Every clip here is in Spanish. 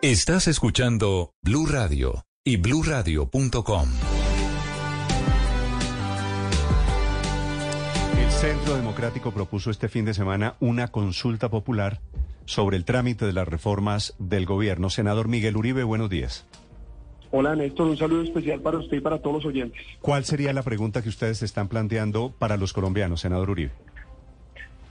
Estás escuchando Blue Radio y bluradio.com. El Centro Democrático propuso este fin de semana una consulta popular sobre el trámite de las reformas del gobierno. Senador Miguel Uribe, buenos días. Hola Néstor, un saludo especial para usted y para todos los oyentes. ¿Cuál sería la pregunta que ustedes están planteando para los colombianos, senador Uribe?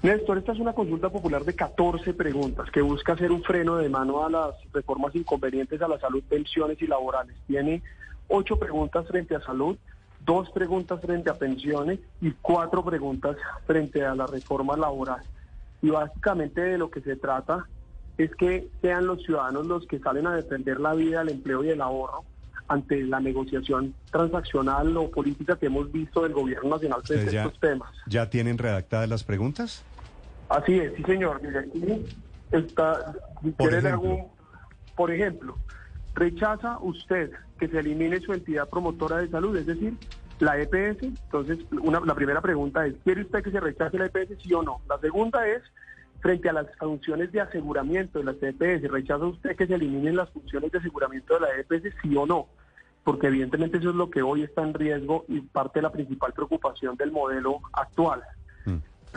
Néstor, esta es una consulta popular de 14 preguntas que busca hacer un freno de mano a las reformas inconvenientes a la salud, pensiones y laborales. Tiene ocho preguntas frente a salud, dos preguntas frente a pensiones y cuatro preguntas frente a la reforma laboral. Y básicamente de lo que se trata es que sean los ciudadanos los que salen a defender la vida, el empleo y el ahorro ante la negociación transaccional o política que hemos visto del gobierno nacional frente a estos temas. ¿Ya tienen redactadas las preguntas? Así es, sí señor. Mire, aquí está, por ejemplo. por ejemplo, rechaza usted que se elimine su entidad promotora de salud, es decir, la EPS. Entonces, una, la primera pregunta es, ¿quiere usted que se rechace la EPS, sí o no? La segunda es, frente a las funciones de aseguramiento de las EPS, ¿rechaza usted que se eliminen las funciones de aseguramiento de la EPS, sí o no? Porque evidentemente eso es lo que hoy está en riesgo y parte de la principal preocupación del modelo actual.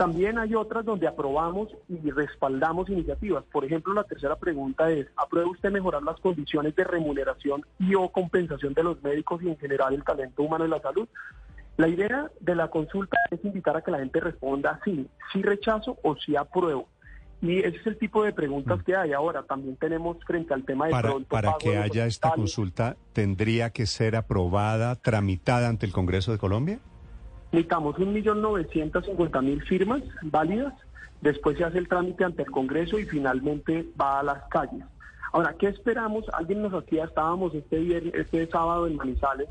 También hay otras donde aprobamos y respaldamos iniciativas. Por ejemplo, la tercera pregunta es, ¿aprueba usted mejorar las condiciones de remuneración y o compensación de los médicos y en general el talento humano y la salud? La idea de la consulta es invitar a que la gente responda sí, sí rechazo o sí apruebo. Y ese es el tipo de preguntas mm. que hay ahora. También tenemos frente al tema de para, Para que haya esta consulta, ¿tendría que ser aprobada, tramitada ante el Congreso de Colombia? Necesitamos 1.950.000 firmas válidas, después se hace el trámite ante el Congreso y finalmente va a las calles. Ahora, ¿qué esperamos? Alguien nos hacía, estábamos este, viernes, este sábado en Manizales,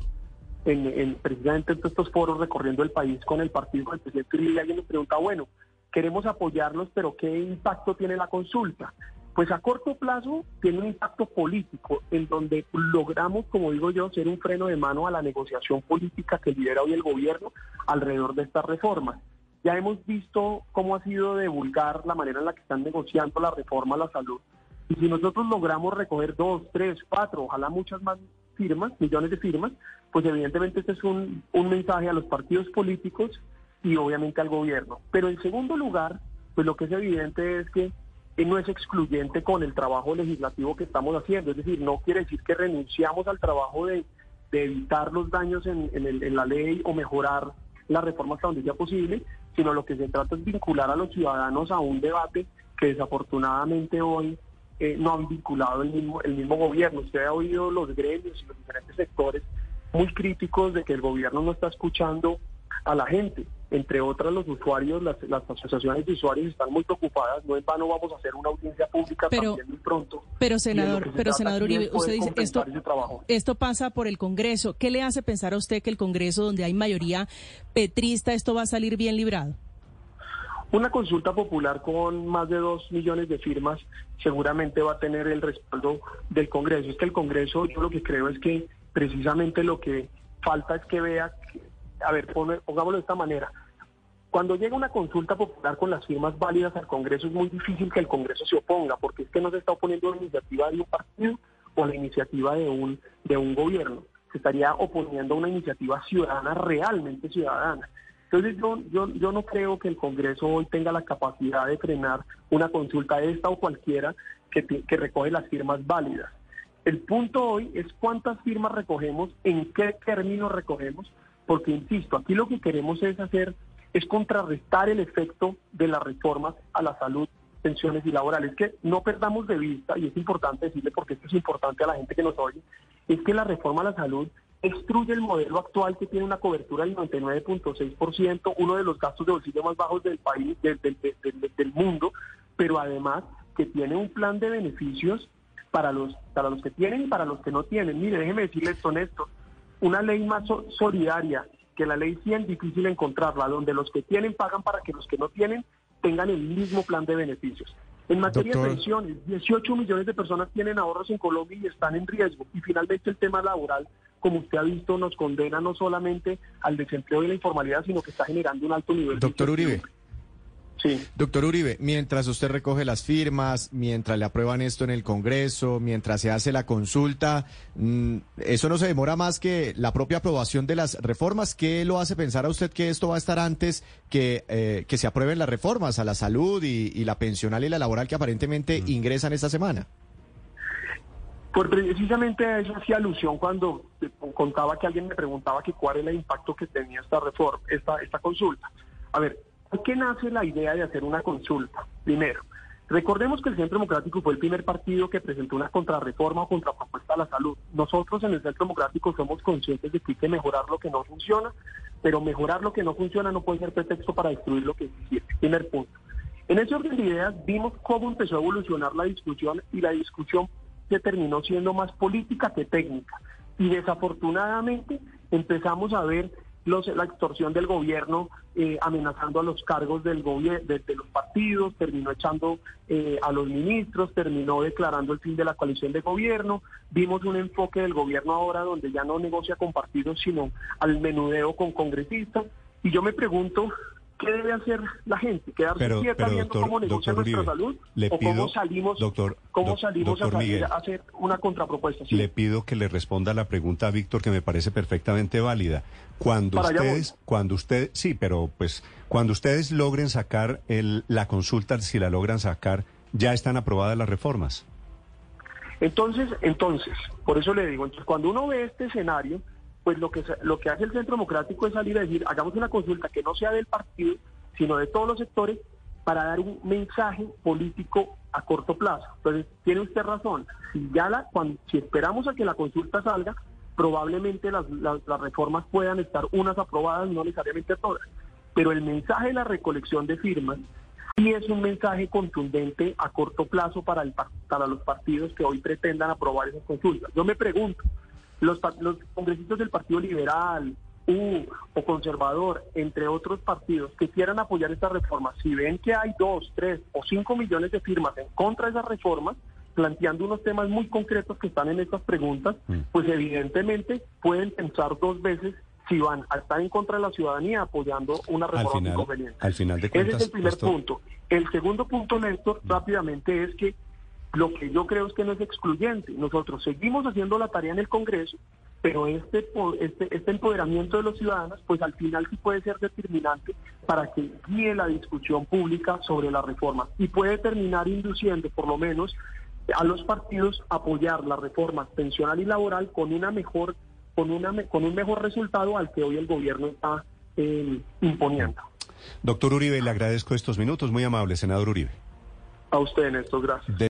en, precisamente en estos foros recorriendo el país con el partido del presidente y alguien nos pregunta, bueno, queremos apoyarlos, pero ¿qué impacto tiene la consulta? Pues a corto plazo tiene un impacto político en donde logramos, como digo yo, ser un freno de mano a la negociación política que lidera hoy el gobierno alrededor de estas reformas. Ya hemos visto cómo ha sido de vulgar la manera en la que están negociando la reforma a la salud. Y si nosotros logramos recoger dos, tres, cuatro, ojalá muchas más firmas, millones de firmas, pues evidentemente este es un, un mensaje a los partidos políticos y obviamente al gobierno. Pero en segundo lugar, pues lo que es evidente es que no es excluyente con el trabajo legislativo que estamos haciendo. Es decir, no quiere decir que renunciamos al trabajo de, evitar los daños en, en, la ley o mejorar la reforma hasta donde sea posible, sino lo que se trata es vincular a los ciudadanos a un debate que desafortunadamente hoy eh, no han vinculado el mismo, el mismo gobierno. Usted ha oído los gremios y los diferentes sectores muy críticos de que el gobierno no está escuchando a la gente entre otras los usuarios, las, asociaciones de usuarios están muy preocupadas, no en vano vamos a hacer una audiencia pública también muy pronto. Pero senador, pero senador Uribe, usted dice esto, esto pasa por el Congreso. ¿Qué le hace pensar a usted que el Congreso, donde hay mayoría petrista, esto va a salir bien librado? Una consulta popular con más de dos millones de firmas seguramente va a tener el respaldo del Congreso. Es que el Congreso, yo lo que creo es que precisamente lo que falta es que vea a ver, pongámoslo de esta manera. Cuando llega una consulta popular con las firmas válidas al Congreso es muy difícil que el Congreso se oponga, porque es que no se está oponiendo a la iniciativa de un partido o a la iniciativa de un, de un gobierno. Se estaría oponiendo a una iniciativa ciudadana, realmente ciudadana. Entonces yo, yo, yo no creo que el Congreso hoy tenga la capacidad de frenar una consulta esta o cualquiera que, que recoge las firmas válidas. El punto hoy es cuántas firmas recogemos, en qué términos recogemos porque insisto, aquí lo que queremos es hacer es contrarrestar el efecto de las reformas a la salud, pensiones y laborales. Que no perdamos de vista, y es importante decirle porque esto es importante a la gente que nos oye, es que la reforma a la salud destruye el modelo actual que tiene una cobertura del 99.6%, uno de los gastos de bolsillo más bajos del país, del, del, mundo, pero además que tiene un plan de beneficios para los, para los que tienen y para los que no tienen. Mire, déjeme decirle esto, Néstor una ley más solidaria, que la ley sí es difícil encontrarla, donde los que tienen pagan para que los que no tienen tengan el mismo plan de beneficios. En materia de pensiones, 18 millones de personas tienen ahorros en Colombia y están en riesgo. Y finalmente el tema laboral, como usted ha visto, nos condena no solamente al desempleo y la informalidad, sino que está generando un alto nivel Doctor de... Uribe. Sí. Doctor Uribe, mientras usted recoge las firmas, mientras le aprueban esto en el Congreso, mientras se hace la consulta, mm, ¿eso no se demora más que la propia aprobación de las reformas? ¿Qué lo hace pensar a usted que esto va a estar antes que, eh, que se aprueben las reformas a la salud y, la pensional y la laboral que aparentemente mm. ingresan esta semana? Por precisamente a eso hacía alusión cuando contaba que alguien me preguntaba que cuál era el impacto que tenía esta reforma, esta, esta consulta. A ver, ¿por qué nace la idea de hacer una consulta? Primero, recordemos que el Centro Democrático fue el primer partido que presentó una contrarreforma o contrapropuesta a la salud. Nosotros en el Centro Democrático somos conscientes de que hay que mejorar lo que no funciona, pero mejorar lo que no funciona no puede ser pretexto para destruir lo que sí Primer punto. En ese orden de ideas vimos cómo empezó a evolucionar la discusión y la discusión que terminó siendo más política que técnica. Y desafortunadamente empezamos a ver los, la extorsión del gobierno eh, amenazando a los cargos del gobierno de, los partidos, terminó echando eh, a los ministros, terminó declarando el fin de la coalición de gobierno. Vimos un enfoque del gobierno ahora donde ya no negocia con partidos, sino al menudeo con congresistas. Y yo me pregunto ¿Qué debe hacer la gente? ¿Quedarse quieta viendo cómo negocia nuestra salud? ¿O cómo salimos, cómo salimos a, hacer una contrapropuesta? Le pido que le responda la pregunta a Víctor, que me parece perfectamente válida. Cuando ustedes, cuando usted, sí, pero pues cuando ustedes logren sacar el, la consulta, si la logran sacar, ya están aprobadas las reformas. Entonces, entonces, por eso le digo, entonces cuando uno ve este escenario, pues lo que, lo que hace el Centro Democrático es salir a decir, hagamos una consulta que no sea del partido, sino de todos los sectores, para dar un mensaje político a corto plazo. Entonces, tiene usted razón, si, ya la, si esperamos a que la consulta salga, probablemente las, las, reformas puedan estar unas aprobadas, no necesariamente todas. Pero el mensaje de la recolección de firmas sí es un mensaje contundente a corto plazo para, el, para los partidos que hoy pretendan aprobar esas consultas. Yo me pregunto, los, los congresistas del Partido Liberal, U o Conservador, entre otros partidos que quieran apoyar esta reforma, si ven que hay dos, tres o cinco millones de firmas en contra de esas reformas, planteando unos temas muy concretos que están en estas preguntas, mm. pues evidentemente pueden pensar dos veces si van a estar en contra de la ciudadanía apoyando una reforma al conveniente. Al final de Ese es el primer punto. El segundo punto, Néstor, rápidamente es que lo que yo creo es que no es excluyente. Nosotros seguimos haciendo la tarea en el Congreso, pero este, este, este empoderamiento de los ciudadanos, pues al final sí puede ser determinante para que guíe la discusión pública sobre la reforma y puede terminar induciendo, por lo menos, a los partidos a apoyar la reforma pensional y laboral con una mejor, con una, con un mejor resultado al que hoy el gobierno está eh, imponiendo. Doctor Uribe, le agradezco estos minutos, muy amable, senador Uribe. A usted, Néstor, gracias.